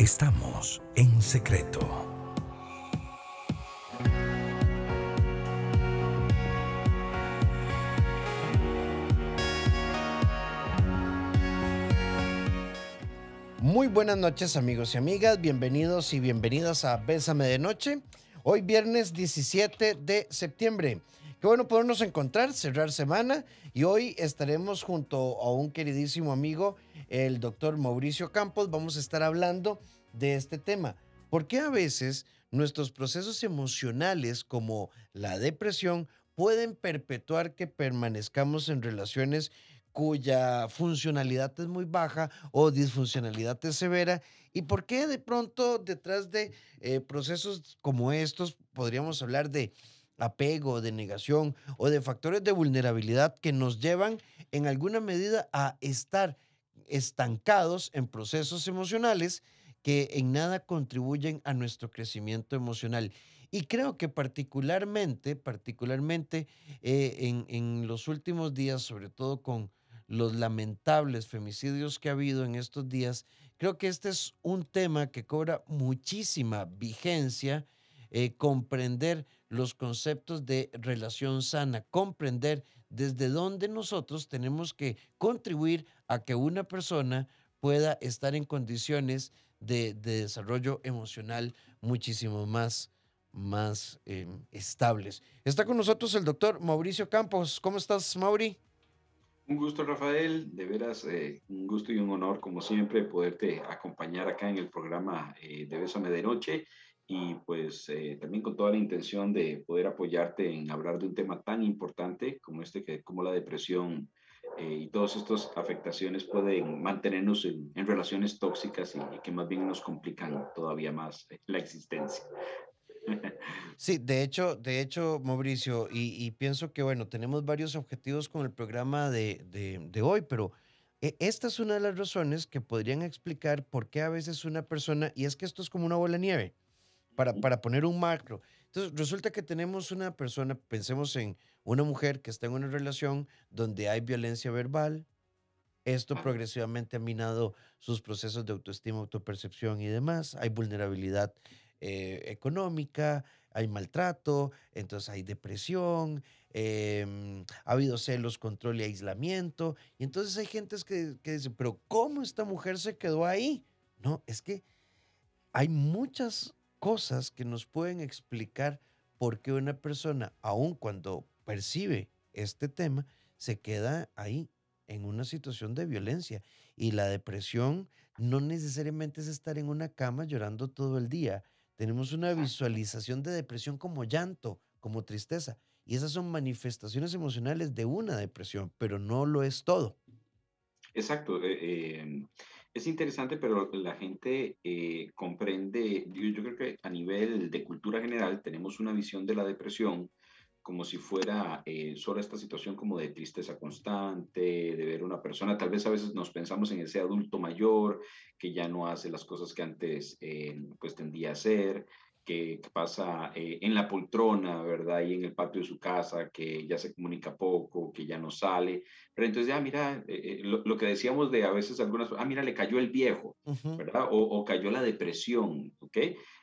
Estamos en secreto. Muy buenas noches amigos y amigas, bienvenidos y bienvenidas a Bésame de Noche. Hoy viernes 17 de septiembre. Qué bueno podernos encontrar, cerrar semana y hoy estaremos junto a un queridísimo amigo, el doctor Mauricio Campos. Vamos a estar hablando de este tema. ¿Por qué a veces nuestros procesos emocionales como la depresión pueden perpetuar que permanezcamos en relaciones cuya funcionalidad es muy baja o disfuncionalidad es severa y por qué de pronto detrás de eh, procesos como estos podríamos hablar de apego, de negación o de factores de vulnerabilidad que nos llevan en alguna medida a estar estancados en procesos emocionales que en nada contribuyen a nuestro crecimiento emocional. Y creo que particularmente, particularmente eh, en, en los últimos días, sobre todo con los lamentables femicidios que ha habido en estos días, creo que este es un tema que cobra muchísima vigencia, eh, comprender los conceptos de relación sana, comprender desde dónde nosotros tenemos que contribuir a que una persona pueda estar en condiciones de, desarrollo emocional muchísimo más, más em, estables. Está con nosotros el doctor Mauricio Campos. ¿Cómo estás, Mauri? Un gusto, Rafael. De veras, eh, un gusto y un honor, como siempre, poderte acompañar acá en el programa eh, de Bésame de Noche y pues eh, también con toda la intención de poder apoyarte en hablar de un tema tan importante como este, que como la depresión eh, y todas estas afectaciones pueden mantenernos en, en relaciones tóxicas y, y, que más bien nos complican todavía más la existencia. Sí, de hecho, de hecho, Mauricio, y, y, pienso que, bueno, tenemos varios objetivos con el programa de, de, de hoy, pero eh, esta es una de las razones que podrían explicar por qué a veces una persona, y es que esto es como una bola de nieve, para, para poner un macro. Entonces, resulta que tenemos una persona, pensemos en una mujer que está en una relación donde hay violencia verbal, esto progresivamente ha minado sus procesos de autoestima, autopercepción y demás, hay vulnerabilidad eh, económica, hay maltrato, entonces hay depresión, eh, ha habido celos, control y aislamiento. Y entonces hay gente que, que dice, pero ¿cómo esta mujer se quedó ahí? No, es que hay muchas cosas que nos pueden explicar por qué una persona, aun cuando percibe este tema, se queda ahí en una situación de violencia. Y la depresión no necesariamente es estar en una cama llorando todo el día. Tenemos una visualización de depresión como llanto, como tristeza. Y esas son manifestaciones emocionales de una depresión, pero no lo es todo. Exacto. Eh, eh, es interesante, pero la gente eh, comprende, yo, creo que a nivel de cultura general tenemos una visión de la depresión como si fuera eh, solo esta situación como de tristeza constante, de ver una persona, tal vez a veces nos pensamos en ese adulto mayor que ya no hace las cosas que antes eh, pues tendía a hacer, que, que pasa eh, en la poltrona, ¿verdad? Y en el patio de su casa, que ya se comunica poco, que ya no sale. Pero entonces, ya, mira, eh, lo, lo, que decíamos de a veces algunas, ah, mira, le cayó el viejo, uh -huh. ¿verdad? O, o, cayó la depresión, ¿ok?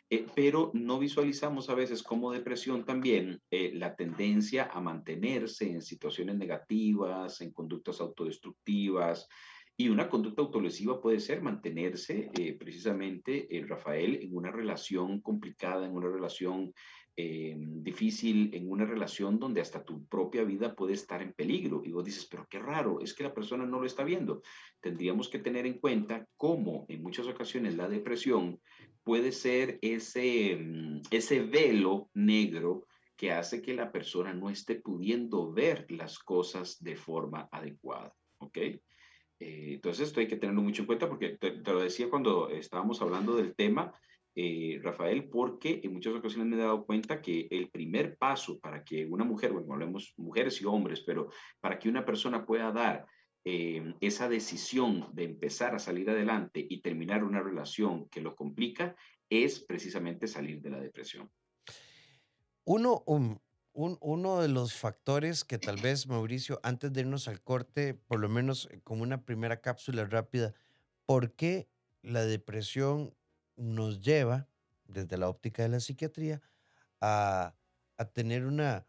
Eh, pero no visualizamos a veces como depresión también eh, la tendencia a mantenerse en situaciones negativas, en conductas autodestructivas, y una conducta autolesiva puede ser mantenerse eh, precisamente, eh, Rafael, en una relación complicada, en una relación eh, difícil, en una relación donde hasta tu propia vida puede estar en peligro. Y vos dices, pero qué raro, es que la persona no lo está viendo. Tendríamos que tener en cuenta cómo en muchas ocasiones la depresión puede ser ese, mm, ese velo negro que hace que la persona no esté pudiendo ver las cosas de forma adecuada. ¿Ok? Eh, entonces esto hay que tenerlo mucho en cuenta porque te, lo decía cuando estábamos hablando del tema, eh, Rafael, porque en muchas ocasiones me he dado cuenta que el primer paso para que una mujer, bueno, hablemos mujeres y hombres, pero para que una persona pueda dar eh, esa decisión de empezar a salir adelante y terminar una relación que lo complica, es precisamente salir de la depresión. Uno, um, un, uno de los factores que tal vez, Mauricio, antes de irnos al corte, por lo menos como una primera cápsula rápida, ¿por qué la depresión nos lleva, desde la óptica de la psiquiatría, a, a tener una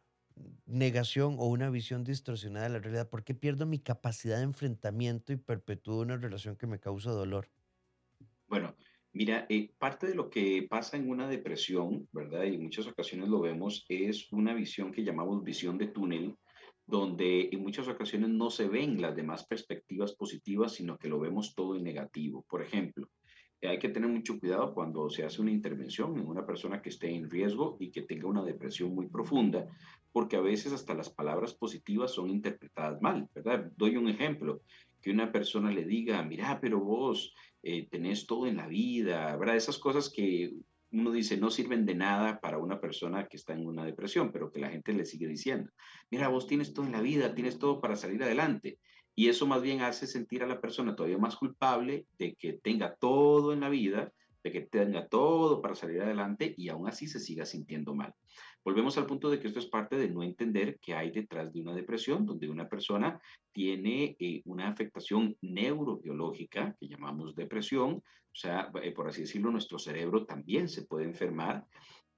negación o una visión distorsionada de la realidad? ¿Por qué pierdo mi capacidad de enfrentamiento y perpetúo una relación que me causa dolor? Bueno, mira, eh, parte de lo que pasa en una depresión, ¿verdad? Y en muchas ocasiones lo vemos, es una visión que llamamos visión de túnel, donde en muchas ocasiones no se ven las demás perspectivas positivas, sino que lo vemos todo en negativo. Por ejemplo, hay que tener mucho cuidado cuando se hace una intervención en una persona que esté en riesgo y que tenga una depresión muy profunda, porque a veces hasta las palabras positivas son interpretadas mal, ¿verdad? Doy un ejemplo, que una persona le diga, mira, pero vos eh, tenés todo en la vida, ¿verdad? Esas cosas que uno dice no sirven de nada para una persona que está en una depresión, pero que la gente le sigue diciendo, mira, vos tienes todo en la vida, tienes todo para salir adelante. Y eso más bien hace sentir a la persona todavía más culpable de que tenga todo en la vida, de que tenga todo para salir adelante y aún así se siga sintiendo mal. Volvemos al punto de que esto es parte de no entender que hay detrás de una depresión, donde una persona tiene eh, una afectación neurobiológica que llamamos depresión, o sea, eh, por así decirlo, nuestro cerebro también se puede enfermar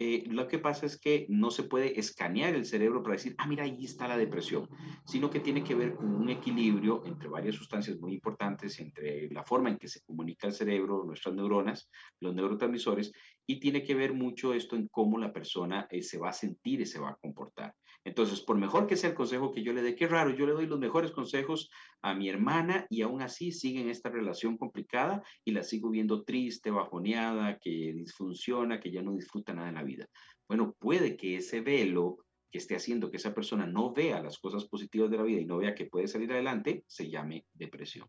eh, lo que pasa es que no se puede escanear el cerebro para decir, ah, mira, ahí está la depresión, sino que tiene que ver con un equilibrio entre varias sustancias muy importantes, entre la forma en que se comunica el cerebro, nuestras neuronas, los neurotransmisores, y tiene que ver mucho esto en cómo la persona eh, se va a sentir y se va a comportar. Entonces, por mejor que sea el consejo que yo le dé, qué raro, yo le doy los mejores consejos a mi hermana y aún así siguen esta relación complicada y la sigo viendo triste, bajoneada, que disfunciona, que ya no disfruta nada en la vida. Bueno, puede que ese velo que esté haciendo que esa persona no vea las cosas positivas de la vida y no vea que puede salir adelante, se llame depresión.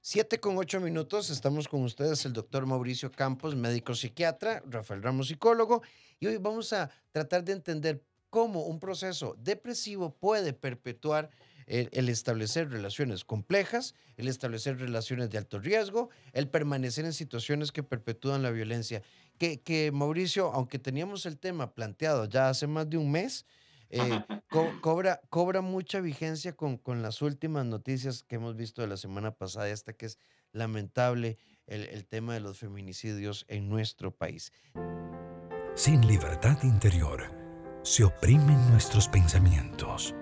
Siete con ocho minutos, estamos con ustedes el doctor Mauricio Campos, médico psiquiatra, Rafael Ramos, psicólogo, y hoy vamos a tratar de entender cómo un proceso depresivo puede perpetuar el, establecer relaciones complejas, el establecer relaciones de alto riesgo, el permanecer en situaciones que perpetúan la violencia. Que, que Mauricio, aunque teníamos el tema planteado ya hace más de un mes, eh, cobra, cobra mucha vigencia con, con las últimas noticias que hemos visto de la semana pasada, esta que es lamentable el, el tema de los feminicidios en nuestro país. Sin libertad interior se oprimen nuestros pensamientos.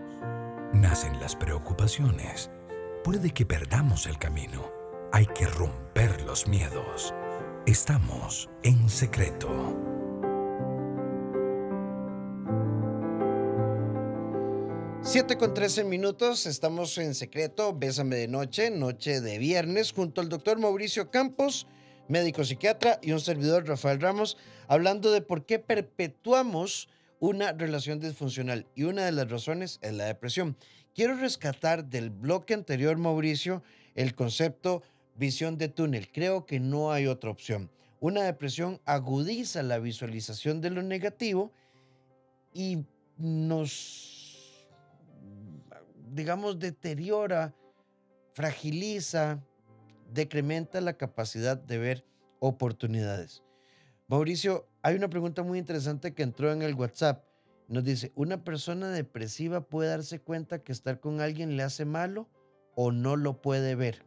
Nacen las preocupaciones. Puede que perdamos el camino. Hay que romper los miedos. Estamos en secreto. Siete con 13 minutos, estamos en secreto, Bésame de Noche, noche de viernes, junto al doctor Mauricio Campos, médico psiquiatra, y un servidor, Rafael Ramos, hablando de por qué perpetuamos una relación disfuncional y una de las razones es la depresión. Quiero rescatar del bloque anterior, Mauricio, el concepto visión de túnel. Creo que no hay otra opción. Una depresión agudiza la visualización de lo negativo y nos, digamos, deteriora, fragiliza, decrementa la capacidad de ver oportunidades. Mauricio, hay una pregunta muy interesante que entró en el WhatsApp. Nos dice, ¿una persona depresiva puede darse cuenta que estar con alguien le hace malo o no lo puede ver?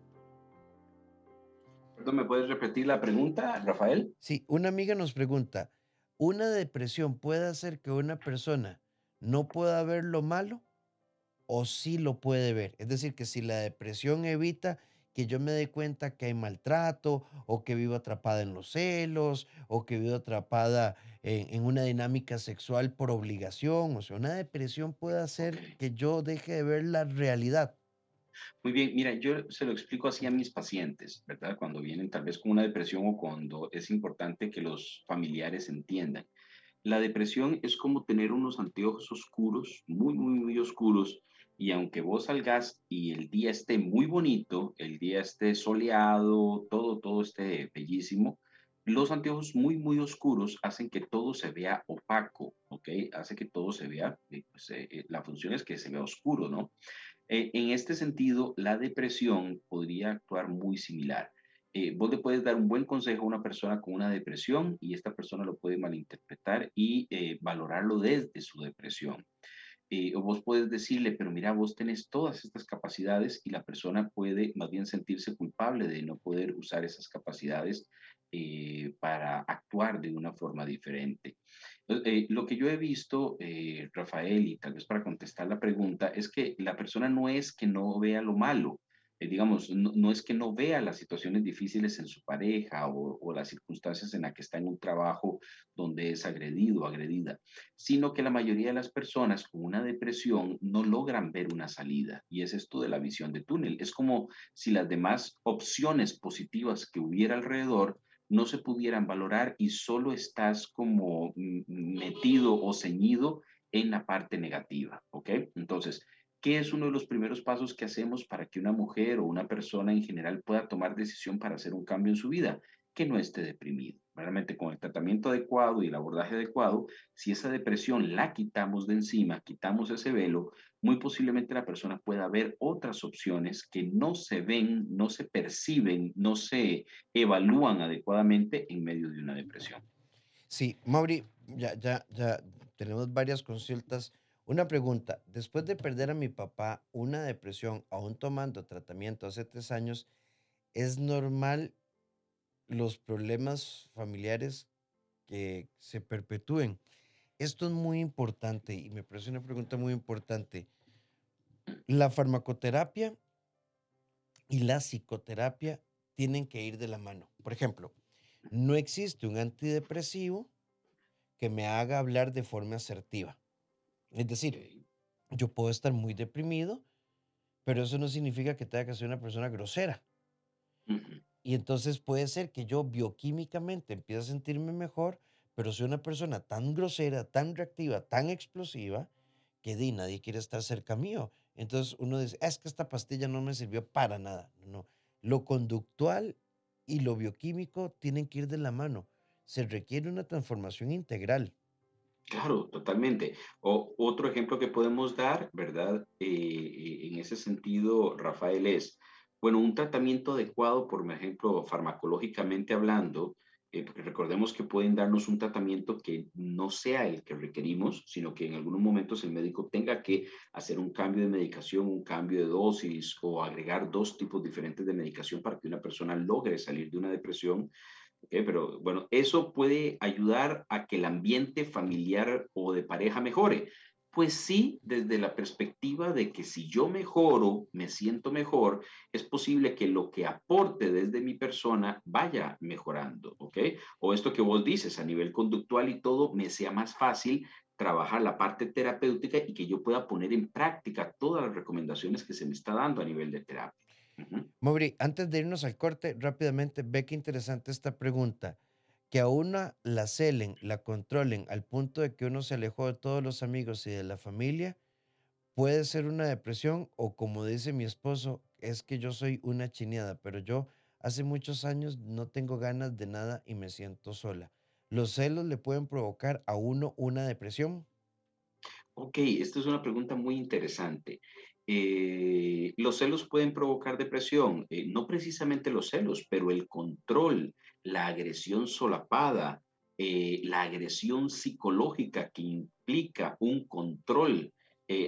Perdón, ¿me puedes repetir la pregunta, Rafael? Sí, una amiga nos pregunta, ¿una depresión puede hacer que una persona no pueda ver lo malo o sí lo puede ver? Es decir, que si la depresión evita que yo me dé cuenta que hay maltrato o que vivo atrapada en los celos o que vivo atrapada en, en una dinámica sexual por obligación. O sea, una depresión puede hacer que yo deje de ver la realidad. Muy bien, mira, yo se lo explico así a mis pacientes, ¿verdad? Cuando vienen tal vez con una depresión o cuando es importante que los familiares entiendan. La depresión es como tener unos anteojos oscuros, muy, muy, muy oscuros, y aunque vos salgas y el día esté muy bonito, el día esté soleado, todo, todo esté bellísimo, los anteojos muy, muy oscuros hacen que todo se vea opaco, ¿ok? Hace que todo se vea, eh, pues, eh, eh, la función es que se vea oscuro, ¿no? en este sentido, la depresión podría actuar muy similar. vos le puedes dar un buen consejo a una persona con una depresión y esta persona lo puede malinterpretar y valorarlo desde su depresión. Eh, o vos puedes decirle, pero mira, vos tenés todas estas capacidades y la persona puede más bien sentirse culpable de no poder usar esas capacidades eh, para actuar de una forma diferente. Eh, lo que yo he visto, Rafael, y tal vez para contestar la pregunta, es que la persona no es que no vea lo malo, eh, digamos, no, es que no vea las situaciones difíciles en su pareja o, las circunstancias en las que está en un trabajo donde es agredido o agredida, sino que la mayoría de las personas con una depresión no logran ver una salida. Y es esto de la visión de túnel. Es como si las demás opciones positivas que hubiera alrededor no se pudieran valorar y solo estás como metido o ceñido en la parte negativa, ¿ok? Entonces, ¿Qué es uno de los primeros pasos que hacemos para que una mujer o una persona en general pueda tomar decisión para hacer un cambio en su vida? Que no esté deprimido. Realmente con el tratamiento adecuado y el abordaje adecuado, si esa depresión la quitamos de encima, quitamos ese velo, muy posiblemente la persona pueda ver otras opciones que no se ven, no se perciben, no se evalúan adecuadamente en medio de una depresión. Sí, Mauri, ya, ya, ya tenemos varias consultas una pregunta, después de perder a mi papá, una depresión, aún tomando tratamiento hace tres años, ¿es normal los problemas familiares que se perpetúen? Esto es muy importante y me parece una pregunta muy importante. La farmacoterapia y la psicoterapia tienen que ir de la mano. Por ejemplo, no existe un antidepresivo que me haga hablar de forma asertiva. Es decir, yo puedo estar muy deprimido, pero eso no significa que tenga que ser una persona grosera. Y entonces puede ser que yo bioquímicamente empiece a sentirme mejor, pero soy una persona tan grosera, tan reactiva, tan explosiva, que di, nadie quiere estar cerca mío. Entonces uno dice, es que esta pastilla no me sirvió para nada. No, lo conductual y lo bioquímico tienen que ir de la mano. Se requiere una transformación integral. Claro, totalmente. O otro ejemplo que podemos dar, ¿verdad? Eh, eh, en ese sentido, Rafael, es, bueno, un tratamiento adecuado, por ejemplo, farmacológicamente hablando, eh, recordemos que pueden darnos un tratamiento que no sea el que requerimos, sino que en algunos momentos el médico tenga que hacer un cambio de medicación, un cambio de dosis o agregar dos tipos diferentes de medicación para que una persona logre salir de una depresión pero bueno, eso puede ayudar a que el ambiente familiar o de pareja mejore. Pues sí, desde la perspectiva de que si yo mejoro, me siento mejor, es posible que lo que aporte desde mi persona vaya mejorando, ¿ok? O esto que vos dices a nivel conductual y todo, me sea más fácil trabajar la parte terapéutica y que yo pueda poner en práctica todas las recomendaciones que se me está dando a nivel de terapia. Mauri, antes de irnos al corte, rápidamente, ve qué interesante esta pregunta. Que a una la celen, la controlen al punto de que uno se alejó de todos los amigos y de la familia, puede ser una depresión o como dice mi esposo, es que yo soy una chineada, pero yo hace muchos años no tengo ganas de nada y me siento sola. ¿Los celos le pueden provocar a uno una depresión? Ok, esta es una pregunta muy interesante. Eh, los celos pueden provocar depresión, eh, no precisamente los celos, pero el control, la agresión solapada, eh, la agresión psicológica que implica un control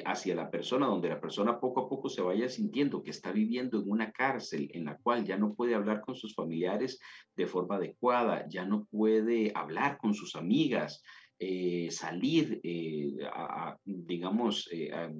hacia la persona, donde la persona poco a poco se vaya sintiendo que está viviendo en una cárcel en la cual ya no puede hablar con sus familiares de forma adecuada, ya no puede hablar con sus amigas, salir, a, digamos, a,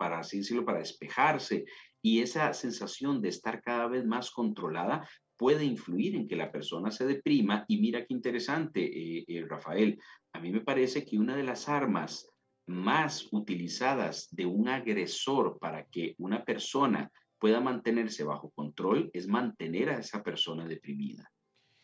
para así decirlo, para despejarse. Y esa sensación de estar cada vez más controlada puede influir en que la persona se deprima. Y mira qué interesante, eh, eh, Rafael, a mí me parece que una de las armas más utilizadas de un agresor para que una persona pueda mantenerse bajo control es mantener a esa persona deprimida.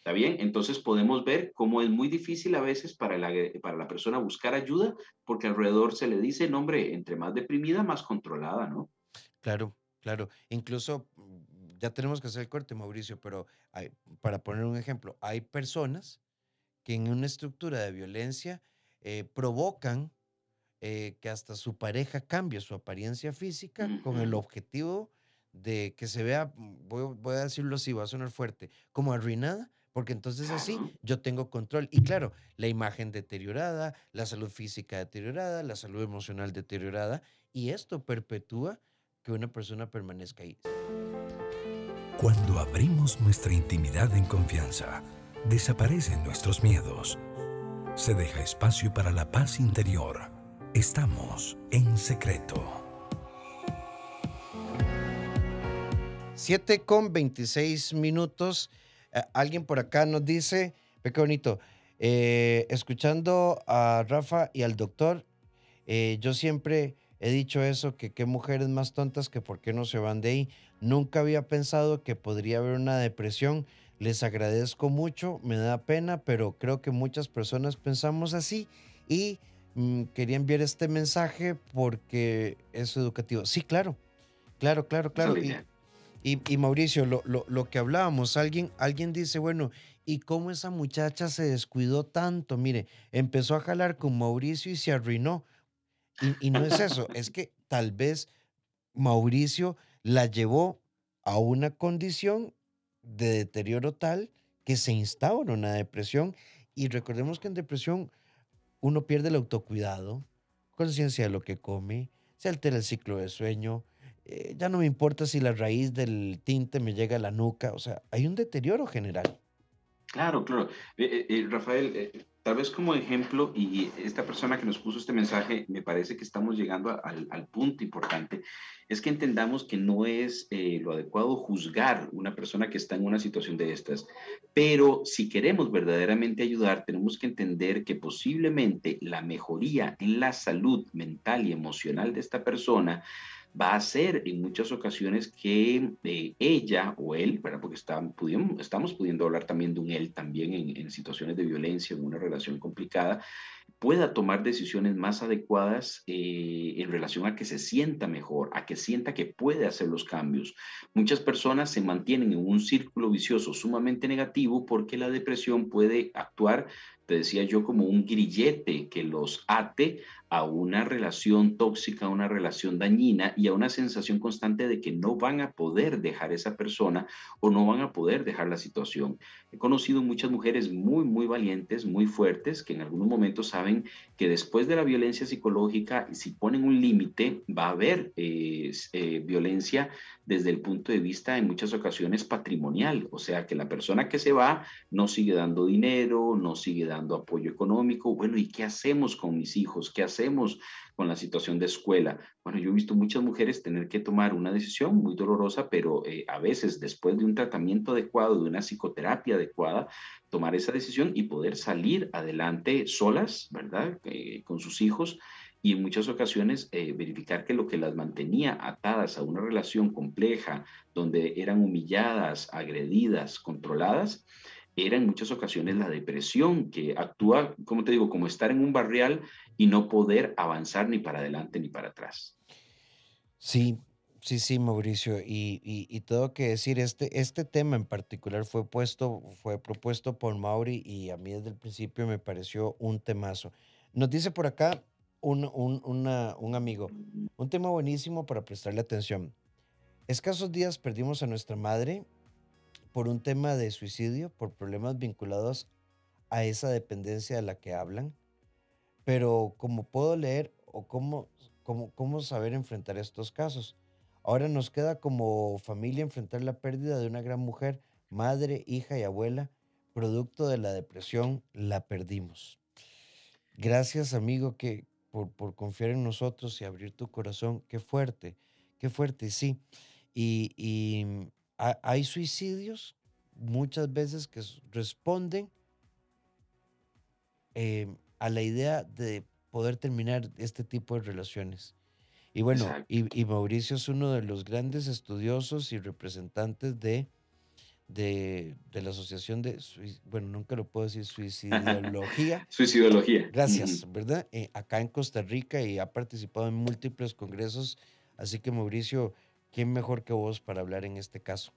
¿Está bien? Entonces podemos ver cómo es muy difícil a veces para la, para la persona buscar ayuda porque alrededor se le dice, no, hombre, entre más deprimida, más controlada, ¿no? Claro, claro. Incluso mm, ya tenemos que hacer el corte, Mauricio, pero hay, para poner un ejemplo, hay personas que en una estructura de violencia eh, provocan eh, que hasta su pareja cambie su apariencia física con el objetivo de que se vea, mm, voy, voy, a decirlo así, va a sonar fuerte, como arruinada porque entonces así yo tengo control. Y claro, la imagen deteriorada, la salud física deteriorada, la salud emocional deteriorada, y esto perpetúa que una persona permanezca ahí. Cuando abrimos nuestra intimidad en confianza, desaparecen nuestros miedos. Se deja espacio para la paz interior. Estamos en secreto. 7 con 26 minutos. Eh, alguien por acá nos dice, ve qué bonito, eh, escuchando a Rafa y al doctor, eh, yo siempre he dicho eso, que qué mujeres más tontas que por qué no se van de ahí. Nunca había pensado que podría haber una depresión. Les agradezco mucho, me da pena, pero creo que muchas personas pensamos así y mm, quería enviar este mensaje porque es educativo. Sí, claro, claro, claro, claro. Y, Mauricio, lo, lo, que hablábamos, alguien, alguien dice, bueno, ¿y cómo esa muchacha se descuidó tanto? Mire, empezó a jalar con Mauricio y se arruinó. Y, y no es eso, es que tal vez Mauricio la llevó a una condición de deterioro tal que se instaura una depresión. Y recordemos que en depresión uno pierde el autocuidado, conciencia de lo que come, se altera el ciclo de sueño, eh, ya no me importa si la raíz del tinte me llega a la nuca, o sea, hay un deterioro general. Claro, claro. Eh, eh, Rafael, Tal vez como ejemplo, y esta persona que nos puso este mensaje, me parece que estamos llegando al, punto importante, es que entendamos que no es eh, lo adecuado juzgar una persona que está en una situación de estas, pero si queremos verdaderamente ayudar, tenemos que entender que posiblemente la mejoría en la salud mental y emocional de esta persona va a ser en muchas ocasiones que eh, ella o él, porque estamos pudiendo hablar también de un él también en, situaciones de violencia, en una relación complicada, pueda tomar decisiones más adecuadas eh, en relación a que se sienta mejor, a que sienta que puede hacer los cambios. Muchas personas se mantienen en un círculo vicioso sumamente negativo porque la depresión puede actuar te decía yo, como un grillete que los ate a una relación tóxica, a una relación dañina y a una sensación constante de que no van a poder dejar esa persona o no van a poder dejar la situación. He conocido muchas mujeres muy, muy valientes, muy fuertes, que en algunos momentos saben que después de la violencia psicológica, si ponen un límite, va a haber eh, eh, violencia desde el punto de vista en muchas ocasiones patrimonial, o sea que la persona que se va no sigue dando dinero, no sigue dando apoyo económico, bueno, ¿y qué hacemos con mis hijos? ¿Qué con la situación de escuela? Bueno, yo he visto muchas mujeres tener que tomar una decisión muy dolorosa, pero eh, a veces después de un tratamiento adecuado, de una psicoterapia adecuada, tomar esa decisión y poder salir adelante solas, ¿verdad? Eh, con sus hijos y en muchas ocasiones eh, verificar que lo que las mantenía atadas a una relación compleja, donde eran humilladas, agredidas, controladas, era en muchas ocasiones la depresión que actúa, como te digo, como estar en un barrial y no poder avanzar ni para adelante ni para atrás. Sí, sí, sí, Mauricio. Y, y, tengo que decir, este, este tema en particular fue, puesto, fue propuesto por Mauri y a mí desde el principio me pareció un temazo. Nos dice por acá un, amigo. Un tema buenísimo para prestarle atención. Escasos días perdimos a nuestra madre por un tema de suicidio, por problemas vinculados a esa dependencia de la que hablan. Pero como puedo leer o cómo, cómo, cómo saber enfrentar estos casos. Ahora nos queda como familia enfrentar la pérdida de una gran mujer, madre, hija y abuela, producto de la depresión, la perdimos. Gracias, amigo, que, por, confiar en nosotros y abrir tu corazón. Qué fuerte, qué fuerte, sí. Y, mm, hay suicidios muchas veces que responden em, a la idea de poder terminar este tipo de relaciones. Y bueno, y, Mauricio es uno de los grandes estudiosos y representantes de de, la Asociación de, bueno, nunca lo puedo decir, Suicidología. Suicidología. Gracias, ¿verdad? Eh, acá en Costa Rica y ha participado en múltiples congresos. Así que, Mauricio, ¿quién mejor que vos para hablar en este caso?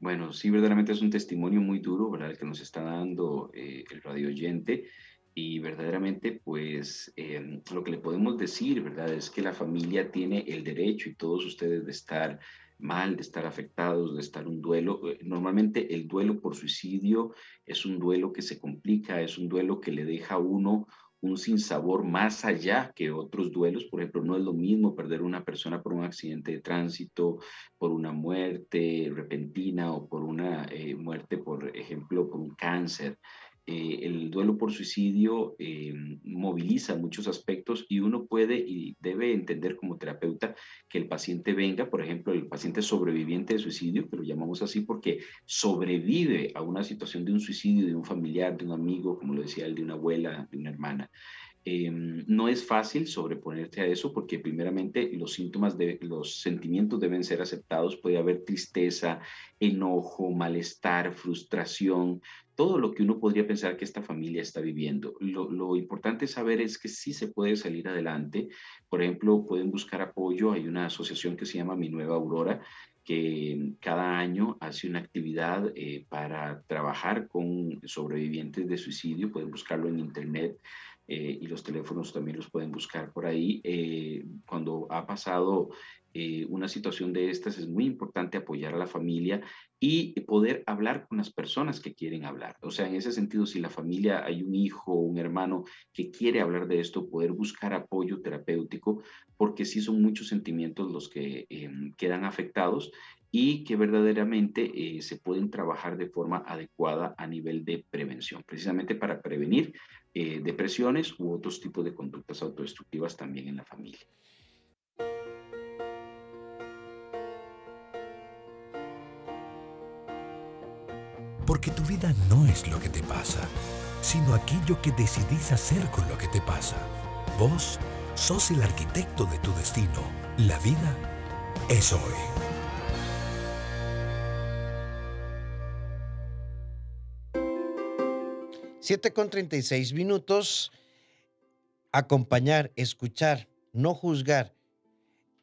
Bueno, sí, verdaderamente es un testimonio muy duro, ¿verdad? El que nos está dando eh, el radio oyente. Y verdaderamente, pues, em, lo que le podemos decir, ¿verdad? Es que la familia tiene el derecho y todos ustedes de estar mal, de estar afectados, de estar un duelo. Eh, normalmente el duelo por suicidio es un duelo que se complica, es un duelo que le deja a uno un sinsabor más allá que otros duelos. Por ejemplo, no es lo mismo perder una persona por un accidente de tránsito, por una muerte repentina o por una eh, muerte, por ejemplo, por un cáncer. Eh, el duelo por suicidio eh, moviliza muchos aspectos y uno puede y debe entender como terapeuta que el paciente venga, por ejemplo, el paciente sobreviviente de suicidio, que lo llamamos así porque sobrevive a una situación de un suicidio de un familiar, de un amigo, como lo decía él, de una abuela, de una hermana. Em, no es fácil sobreponerte a eso porque primeramente los síntomas, de, los sentimientos deben ser aceptados. Puede haber tristeza, enojo, malestar, frustración, todo lo que uno podría pensar que esta familia está viviendo. Lo, lo, importante saber es que sí se puede salir adelante. Por ejemplo, pueden buscar apoyo. Hay una asociación que se llama Mi Nueva Aurora que cada año hace una actividad eh, para trabajar con sobrevivientes de suicidio. Pueden buscarlo en internet. Eh, y los teléfonos también los pueden buscar por ahí. Eh, cuando ha pasado eh, una situación de estas, es muy importante apoyar a la familia y poder hablar con las personas que quieren hablar. O sea, en ese sentido, si la familia hay un hijo o un hermano que quiere hablar de esto, poder buscar apoyo terapéutico, porque sí son muchos sentimientos los que em, quedan afectados y que verdaderamente se pueden trabajar de forma adecuada a nivel de prevención, precisamente para prevenir eh, depresiones u otros tipos de conductas autodestructivas también en la familia. Porque tu vida no es lo que te pasa, sino aquello que decidís hacer con lo que te pasa. Vos sos el arquitecto de tu destino. La vida es hoy. 7 con 36 minutos. Acompañar, escuchar, no juzgar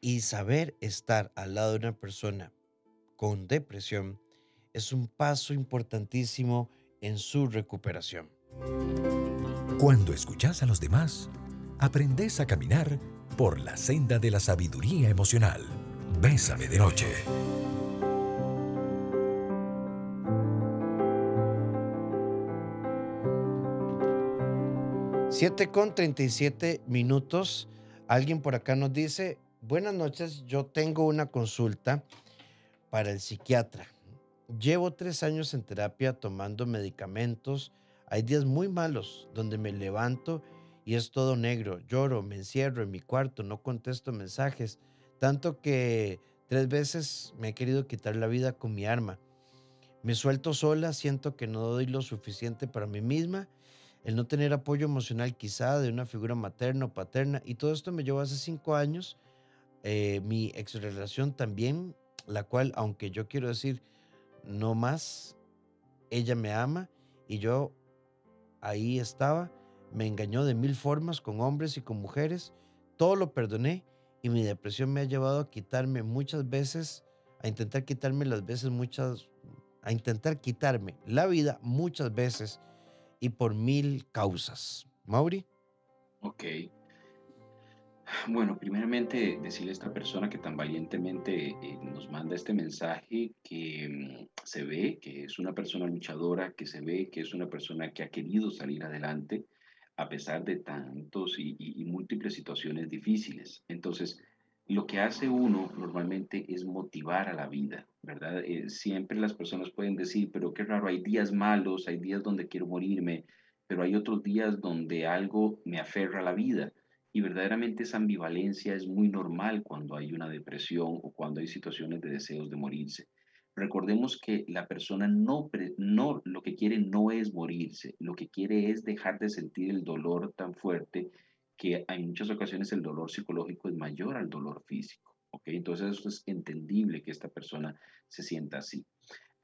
y saber estar al lado de una persona con depresión es un paso importantísimo en su recuperación. Cuando escuchas a los demás, aprendes a caminar por la senda de la sabiduría emocional. Bésame de noche. 7 con 37 minutos. Alguien por acá nos dice, buenas noches, yo tengo una consulta para el psiquiatra. Llevo tres años en terapia tomando medicamentos. Hay días muy malos donde me levanto y es todo negro. Lloro, me encierro en mi cuarto, no contesto mensajes. Tanto que tres veces me he querido quitar la vida con mi arma. Me suelto sola, siento que no doy lo suficiente para mí misma el no tener apoyo emocional quizá de una figura materna o paterna. Y todo esto me llevó hace cinco años. Eh, mi ex relación también, la cual, aunque yo quiero decir, no más, ella me ama y yo ahí estaba, me engañó de mil formas con hombres y con mujeres, todo lo perdoné y mi depresión me ha llevado a quitarme muchas veces, a intentar quitarme las veces muchas, a intentar quitarme la vida muchas veces y por mil causas. Mauri. Ok. Bueno, primeramente decirle a esta persona que tan valientemente eh, nos manda este mensaje que mm, se ve que es una persona luchadora, que se ve que es una persona que ha querido salir adelante a pesar de tantos y, múltiples situaciones difíciles. Entonces, lo que hace uno normalmente es motivar a la vida, ¿verdad? Eh, siempre las personas pueden decir, pero qué raro, hay días malos, hay días donde quiero morirme, pero hay otros días donde algo me aferra a la vida. Y verdaderamente esa ambivalencia es muy normal cuando hay una depresión o cuando hay situaciones de deseos de morirse. Recordemos que la persona no, no, lo que quiere no es morirse, lo que quiere es dejar de sentir el dolor tan fuerte que en muchas ocasiones el dolor psicológico es mayor al dolor físico. ¿okay? Entonces eso es entendible que esta persona se sienta así.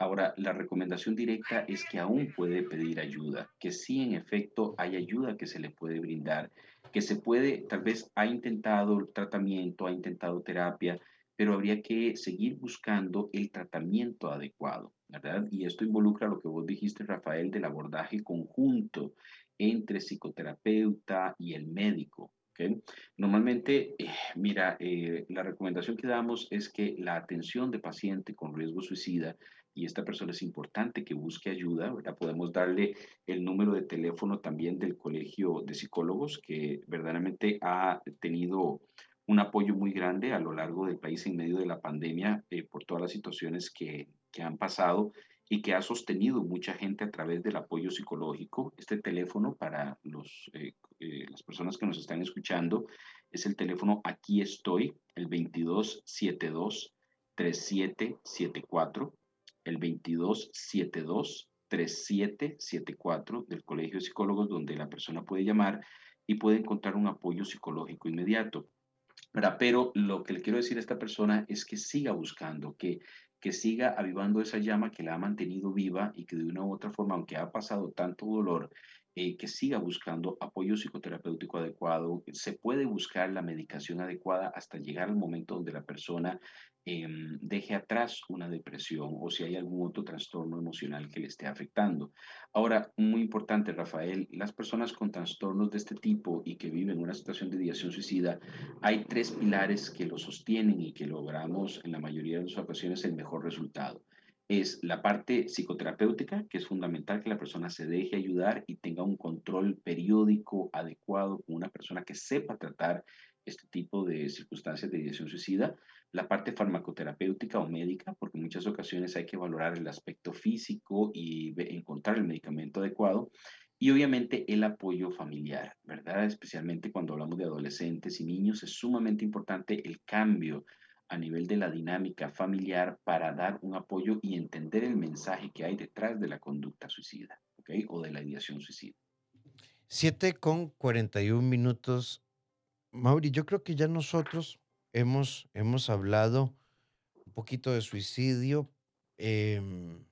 Ahora, la recomendación directa es que aún puede pedir ayuda, que sí en efecto hay ayuda que se le puede brindar, que se puede, tal vez ha intentado tratamiento, ha intentado terapia, pero habría que seguir buscando el tratamiento adecuado, ¿verdad? Y esto involucra lo que vos dijiste, Rafael, del abordaje conjunto entre psicoterapeuta y el médico. ¿okay? Normalmente, eh, mira, eh, la recomendación que damos es que la atención de paciente con riesgo suicida y esta persona es importante que busque ayuda, ¿verdad? Podemos darle el número de teléfono también del Colegio de Psicólogos, que verdaderamente ha tenido un apoyo muy grande a lo largo del país en medio de la pandemia eh, por todas las situaciones que, que han pasado y que ha sostenido mucha gente a través del apoyo psicológico. Este teléfono para los, eh, eh, las personas que nos están escuchando es el teléfono Aquí estoy, el 2272-3774, el 2272-3774 del Colegio de Psicólogos, donde la persona puede llamar y puede encontrar un apoyo psicológico inmediato. Pero lo que le quiero decir a esta persona es que siga buscando, que, que siga avivando esa llama que la ha mantenido viva y que de una u otra forma, aunque ha pasado tanto dolor, eh, que siga buscando apoyo psicoterapéutico adecuado. Se puede buscar la medicación adecuada hasta llegar al momento donde la persona Em, deje atrás una depresión o si hay algún otro trastorno emocional que le esté afectando. Ahora, muy importante, Rafael, las personas con trastornos de este tipo y que viven una situación de ideación suicida, hay tres pilares que lo sostienen y que logramos en la mayoría de las ocasiones el mejor resultado. Es la parte psicoterapéutica, que es fundamental que la persona se deje ayudar y tenga un control periódico adecuado con una persona que sepa tratar este tipo de circunstancias de ideación suicida la parte farmacoterapéutica o médica, porque en muchas ocasiones hay que valorar el aspecto físico y encontrar el medicamento adecuado. Y obviamente el apoyo familiar, ¿verdad? Especialmente cuando hablamos de adolescentes y niños, es sumamente importante el cambio a nivel de la dinámica familiar para dar un apoyo y entender el mensaje que hay detrás de la conducta suicida, ¿ok? O de la ideación suicida. 7 con 41 minutos. Mauri, yo creo que ya nosotros hemos, hemos hablado un poquito de suicidio. Em,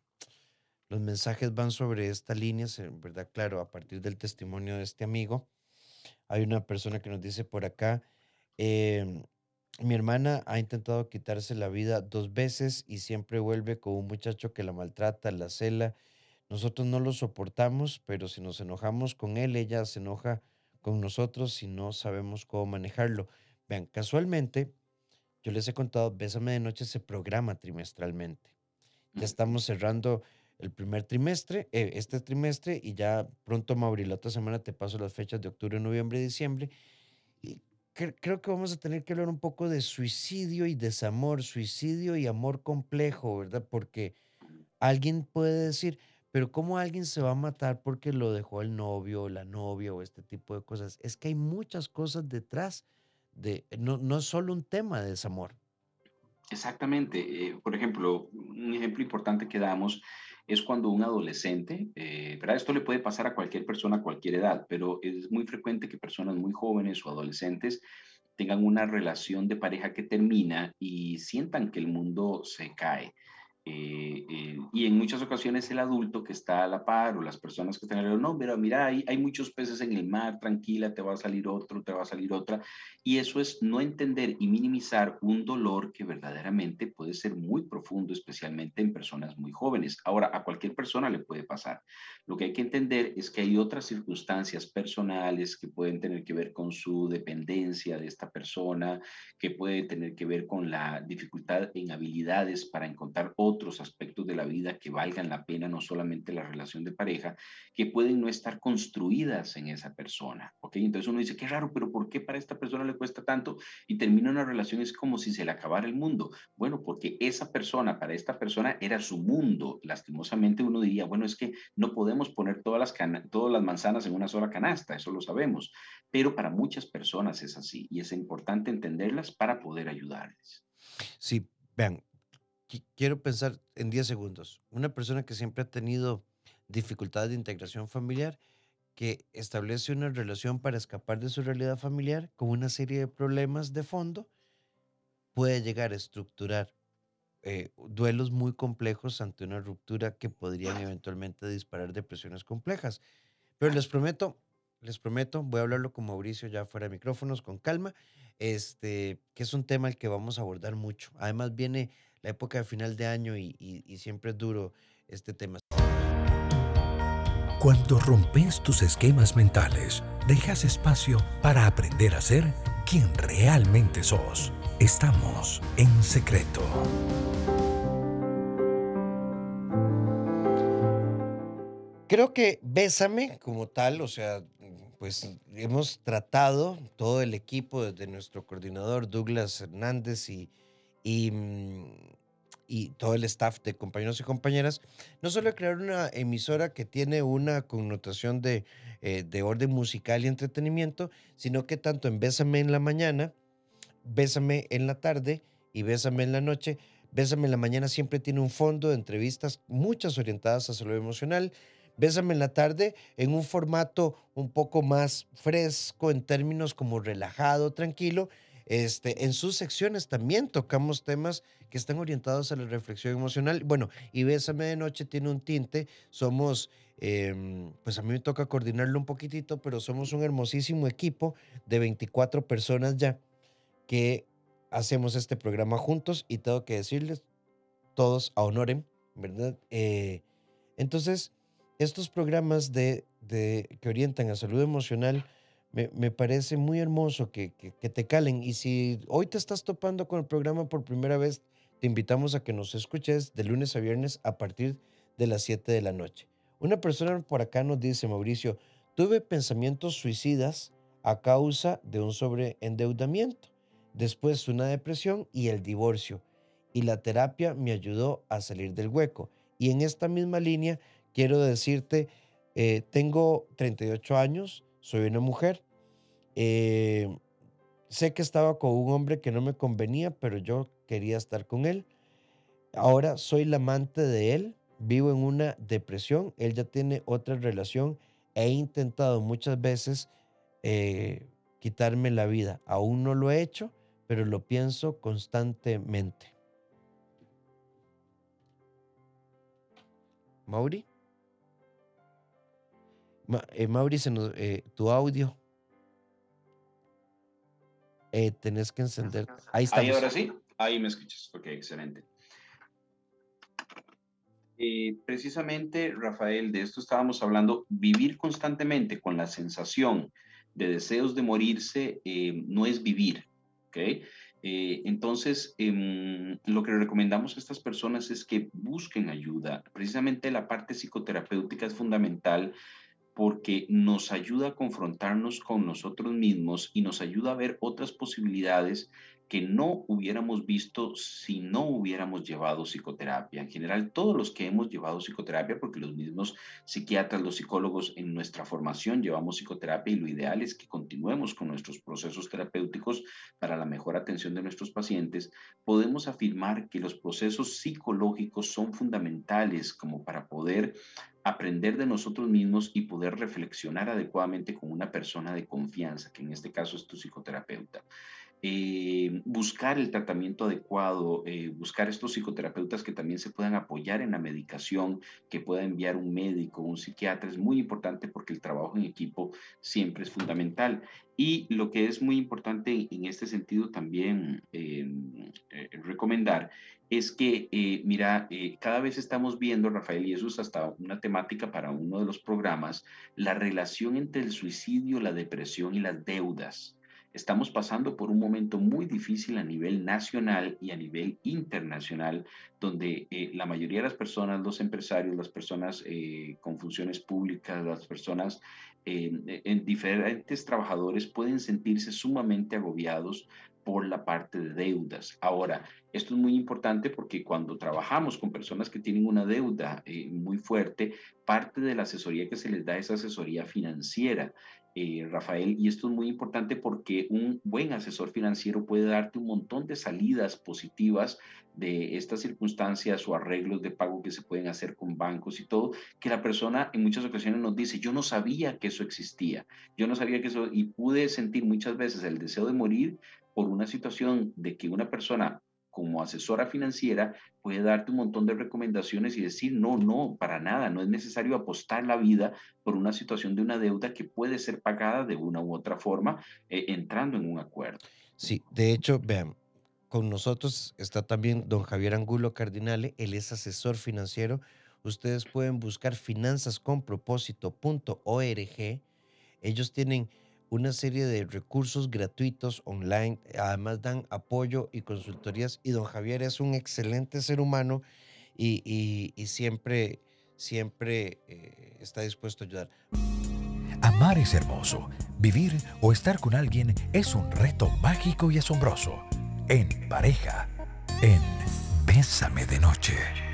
los mensajes van sobre esta línea, ¿verdad? Claro, a partir del testimonio de este amigo. Hay una persona que nos dice por acá, em, mi hermana ha intentado quitarse la vida dos veces y siempre vuelve con un muchacho que la maltrata, la cela. Nosotros no lo soportamos, pero si nos enojamos con él, ella se enoja con nosotros y no sabemos cómo manejarlo. Vean, casualmente, yo les he contado, Bésame de Noche se programa trimestralmente. Ya estamos cerrando el primer trimestre, eh, este trimestre, y ya pronto, Mauri, la otra semana te paso las fechas de octubre, noviembre y diciembre. Creo que vamos a tener que hablar un poco de suicidio y desamor, suicidio y amor complejo, ¿verdad? Porque alguien puede decir, pero ¿cómo alguien se va a matar porque lo dejó el novio o la novia o este tipo de cosas? Es que hay muchas cosas detrás no, no es solo un tema de desamor. Exactamente. Eh, por ejemplo, un ejemplo importante que damos es cuando un adolescente, eh, Esto le puede pasar a cualquier persona a cualquier edad, pero es muy frecuente que personas muy jóvenes o adolescentes tengan una relación de pareja que termina y sientan que el mundo se cae. Eh, eh, y en muchas ocasiones el adulto que está a la par o las personas que están alrededor, no, pero mira, hay, hay muchos peces en el mar, tranquila, te va a salir otro, te va a salir otra. Y eso es no entender y minimizar un dolor que verdaderamente puede ser muy profundo, especialmente en personas muy jóvenes. Ahora, a cualquier persona le puede pasar. Lo que hay que entender es que hay otras circunstancias personales que pueden tener que ver con su dependencia de esta persona, que puede tener que ver con la dificultad en habilidades para encontrar otro otros aspectos de la vida que valgan la pena, no solamente la relación de pareja, que pueden no estar construidas en esa persona. ¿ok? Entonces uno dice, qué raro, pero ¿por qué para esta persona le cuesta tanto? Y termina una relación, es como si se le acabara el mundo. Bueno, porque esa persona, para esta persona, era su mundo. Lastimosamente uno diría, bueno, es que no podemos poner todas las, todas las manzanas en una sola canasta, eso lo sabemos. Pero para muchas personas es así y es importante entenderlas para poder ayudarles. Sí, vean, quiero pensar en 10 segundos. Una persona que siempre ha tenido dificultades de integración familiar, que establece una relación para escapar de su realidad familiar con una serie de problemas de fondo, puede llegar a estructurar eh, duelos muy complejos ante una ruptura que podrían eventualmente disparar depresiones complejas. Pero les prometo, les prometo, voy a hablarlo con Mauricio ya fuera de micrófonos, con calma, este, que es un tema al que vamos a abordar mucho. Además viene la época de final de año y, siempre es duro este tema. Cuando rompes tus esquemas mentales, dejas espacio para aprender a ser quien realmente sos. Estamos en secreto. Creo que Bésame como tal, o sea, pues hemos tratado todo el equipo, desde nuestro coordinador Douglas Hernández y, y, mm, y todo el staff de compañeros y compañeras, no solo crear una emisora que tiene una connotación de, eh, de orden musical y entretenimiento, sino que tanto en Bésame en la mañana, Bésame en la tarde y Bésame en la noche, Bésame en la mañana siempre tiene un fondo de entrevistas, muchas orientadas a salud emocional, Bésame en la tarde en un formato un poco más fresco en términos como relajado, tranquilo. Este, en sus secciones también tocamos temas que están orientados a la reflexión emocional. Bueno, y Bésame de Noche tiene un tinte. Somos, em, pues a mí me toca coordinarlo un poquitito, pero somos un hermosísimo equipo de 24 personas ya que hacemos este programa juntos y tengo que decirles, todos a honoren, ¿verdad? Eh, entonces, estos programas de, que orientan a salud emocional, me, me parece muy hermoso que, que, te calen. Y si hoy te estás topando con el programa por primera vez, te invitamos a que nos escuches de lunes a viernes a partir de las 7 de la noche. Una persona por acá nos dice, Mauricio, tuve pensamientos suicidas a causa de un sobreendeudamiento, después una depresión y el divorcio. Y la terapia me ayudó a salir del hueco. Y en esta misma línea, quiero decirte, eh, tengo 38 años, soy una mujer, eh, sé que estaba con un hombre que no me convenía, pero yo quería estar con él. Ahora soy la amante de él, vivo en una depresión, él ya tiene otra relación, he intentado muchas veces eh, quitarme la vida, aún no lo he hecho, pero lo pienso constantemente. Mauri. Ma, eh, Mauricio, eh, tu audio. Eh, tenés que encender. Ahí está. Ahí ahora sí. Ahí me escuchas. Ok, excelente. Eh, precisamente, Rafael, de esto estábamos hablando. Vivir constantemente con la sensación de deseos de morirse eh, no es vivir. ¿ok? Eh, entonces, eh, lo que recomendamos a estas personas es que busquen ayuda. Precisamente la parte psicoterapéutica es fundamental porque nos ayuda a confrontarnos con nosotros mismos y nos ayuda a ver otras posibilidades que no hubiéramos visto si no hubiéramos llevado psicoterapia. En general, todos los que hemos llevado psicoterapia, porque los mismos psiquiatras, los psicólogos en nuestra formación llevamos psicoterapia y lo ideal es que continuemos con nuestros procesos terapéuticos para la mejor atención de nuestros pacientes, podemos afirmar que los procesos psicológicos son fundamentales como para poder aprender de nosotros mismos y poder reflexionar adecuadamente con una persona de confianza, que en este caso es tu psicoterapeuta. Eh, buscar el tratamiento adecuado, eh, buscar estos psicoterapeutas que también se puedan apoyar en la medicación, que pueda enviar un médico, un psiquiatra, es muy importante porque el trabajo en equipo siempre es fundamental. Y lo que es muy importante en este sentido también eh, recomendar es que, mira, cada vez estamos viendo, Rafael, y eso es hasta una temática para uno de los programas, la relación entre el suicidio, la depresión y las deudas. Estamos pasando por un momento muy difícil a nivel nacional y a nivel internacional, donde eh, la mayoría de las personas, los empresarios, las personas eh, con funciones públicas, las personas eh, en diferentes trabajadores pueden sentirse sumamente agobiados por la parte de deudas. Ahora, esto es muy importante porque cuando trabajamos con personas que tienen una deuda muy fuerte, parte de la asesoría que se les da es asesoría financiera. Eh, Rafael, y esto es muy importante porque un buen asesor financiero puede darte un montón de salidas positivas de estas circunstancias o arreglos de pago que se pueden hacer con bancos y todo, que la persona en muchas ocasiones nos dice, yo no sabía que eso existía, yo no sabía que eso, y pude sentir muchas veces el deseo de morir por una situación de que una persona como asesora financiera puede darte un montón de recomendaciones y decir, no, no, para nada, no es necesario apostar la vida por una situación de una deuda que puede ser pagada de una u otra forma eh, entrando en un acuerdo. Sí, de hecho, vean, con nosotros está también don Javier Angulo Cardinale, él es asesor financiero. Ustedes pueden buscar finanzasconpropósito.org. Ellos tienen una serie de recursos gratuitos online. Además dan apoyo y consultorías. Y don Javier es un excelente ser humano y, siempre, siempre eh, está dispuesto a ayudar. Amar es hermoso. Vivir o estar con alguien es un reto mágico y asombroso. En pareja, en Bésame de Noche.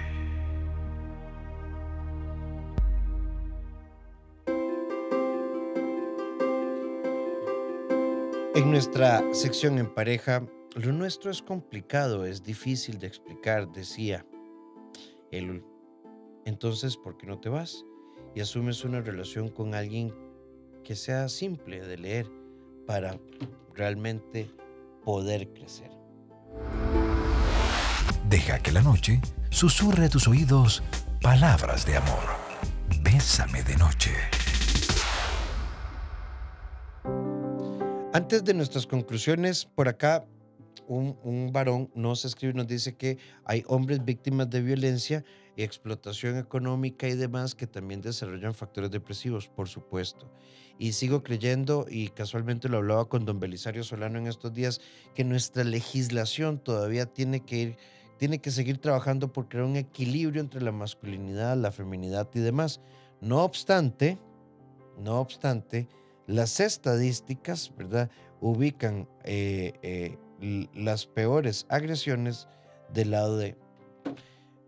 En nuestra sección en pareja, lo nuestro es complicado, es difícil de explicar, decía él. Entonces, ¿por qué no te vas y asumes una relación con alguien que sea simple de leer para realmente poder crecer? Deja que la noche susurre a tus oídos palabras de amor. Bésame de noche. Antes de nuestras conclusiones, por acá un, varón nos escribe nos dice que hay hombres víctimas de violencia y explotación económica y demás que también desarrollan factores depresivos, por supuesto. Y sigo creyendo, y casualmente lo hablaba con don Belisario Solano en estos días, que nuestra legislación todavía tiene que ir, tiene que seguir trabajando por crear un equilibrio entre la masculinidad, la feminidad y demás. No obstante, no obstante, las estadísticas, ¿verdad? Ubican eh, eh, las peores agresiones del lado de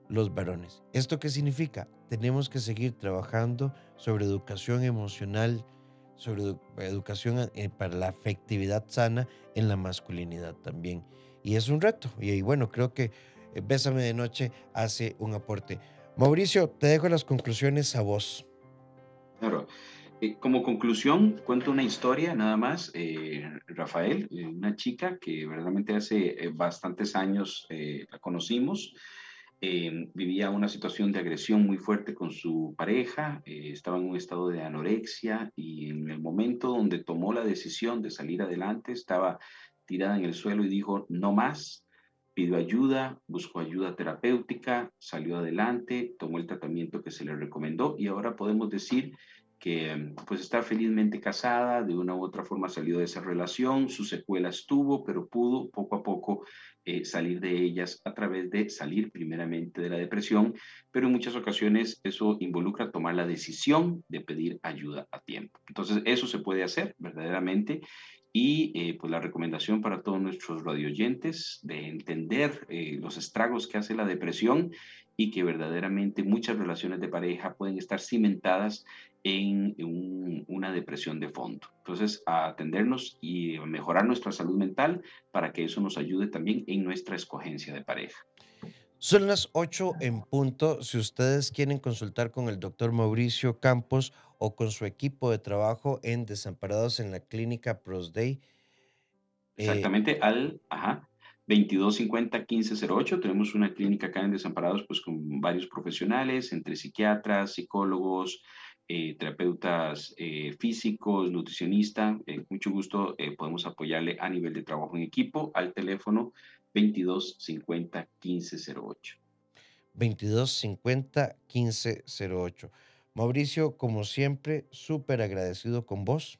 los varones. ¿Esto qué significa? Tenemos que seguir trabajando sobre educación emocional, sobre educación eh, para la afectividad sana en la masculinidad también. Y es un reto. Y, bueno, creo que Bésame de Noche hace un aporte. Mauricio, te dejo las conclusiones a vos. Claro. Eh, como conclusión, cuento una historia nada más. Eh, Rafael, eh, una chica que verdaderamente hace bastantes años la conocimos, vivía una situación de agresión muy fuerte con su pareja, estaba en un estado de anorexia y en el momento donde tomó la decisión de salir adelante, estaba tirada en el suelo y dijo, no más, pidió ayuda, buscó ayuda terapéutica, salió adelante, tomó el tratamiento que se le recomendó y ahora podemos decir que pues está felizmente casada, de una u otra forma salió de esa relación, sus secuelas tuvo, pero pudo poco a poco eh, salir de ellas a través de salir primeramente de la depresión, pero en muchas ocasiones eso involucra tomar la decisión de pedir ayuda a tiempo. Entonces eso se puede hacer verdaderamente y eh, pues la recomendación para todos nuestros radioyentes de entender eh, los estragos que hace la depresión y que verdaderamente muchas relaciones de pareja pueden estar cimentadas en una depresión de fondo. Entonces, a atendernos y mejorar nuestra salud mental para que eso nos ayude también en nuestra escogencia de pareja. Son las 8 en punto. Si ustedes quieren consultar con el doctor Mauricio Campos o con su equipo de trabajo en Desamparados en la Clínica Prosday. Eh, Exactamente, al ajá, 2250-1508. Tenemos una clínica acá en Desamparados pues, con varios profesionales, entre psiquiatras, psicólogos, eh, terapeutas eh, físicos, nutricionistas. Eh, mucho gusto podemos apoyarle a nivel de trabajo en equipo al teléfono 2250 1508. 2250 1508. Mauricio, como siempre, súper agradecido con vos.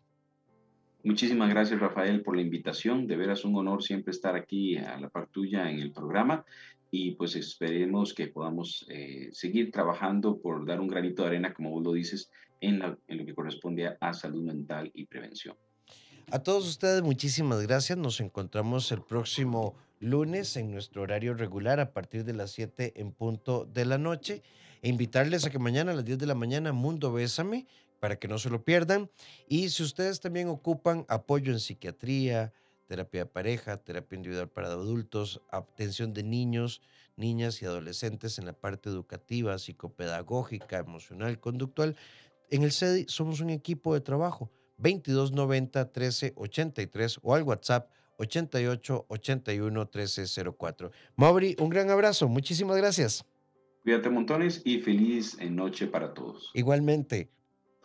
Muchísimas gracias, Rafael, por la invitación. De veras un honor siempre estar aquí a la par tuya en el programa y pues esperemos que podamos eh, seguir trabajando por dar un granito de arena, como vos lo dices, en, lo que corresponde a, salud mental y prevención. A todos ustedes, muchísimas gracias. Nos encontramos el próximo lunes en nuestro horario regular a partir de las 7 en punto de la noche. E invitarles a que mañana a las 10 de la mañana, Mundo Bésame, para que no se lo pierdan. Y si ustedes también ocupan apoyo en psiquiatría, terapia de pareja, terapia individual para adultos, atención de niños, niñas y adolescentes en la parte educativa, psicopedagógica, emocional, conductual. En el CEDI somos un equipo de trabajo. 2290 1383 o al WhatsApp 88 81 1304. Mauri, un gran abrazo. Muchísimas gracias. Cuídate montones y feliz noche para todos. Igualmente.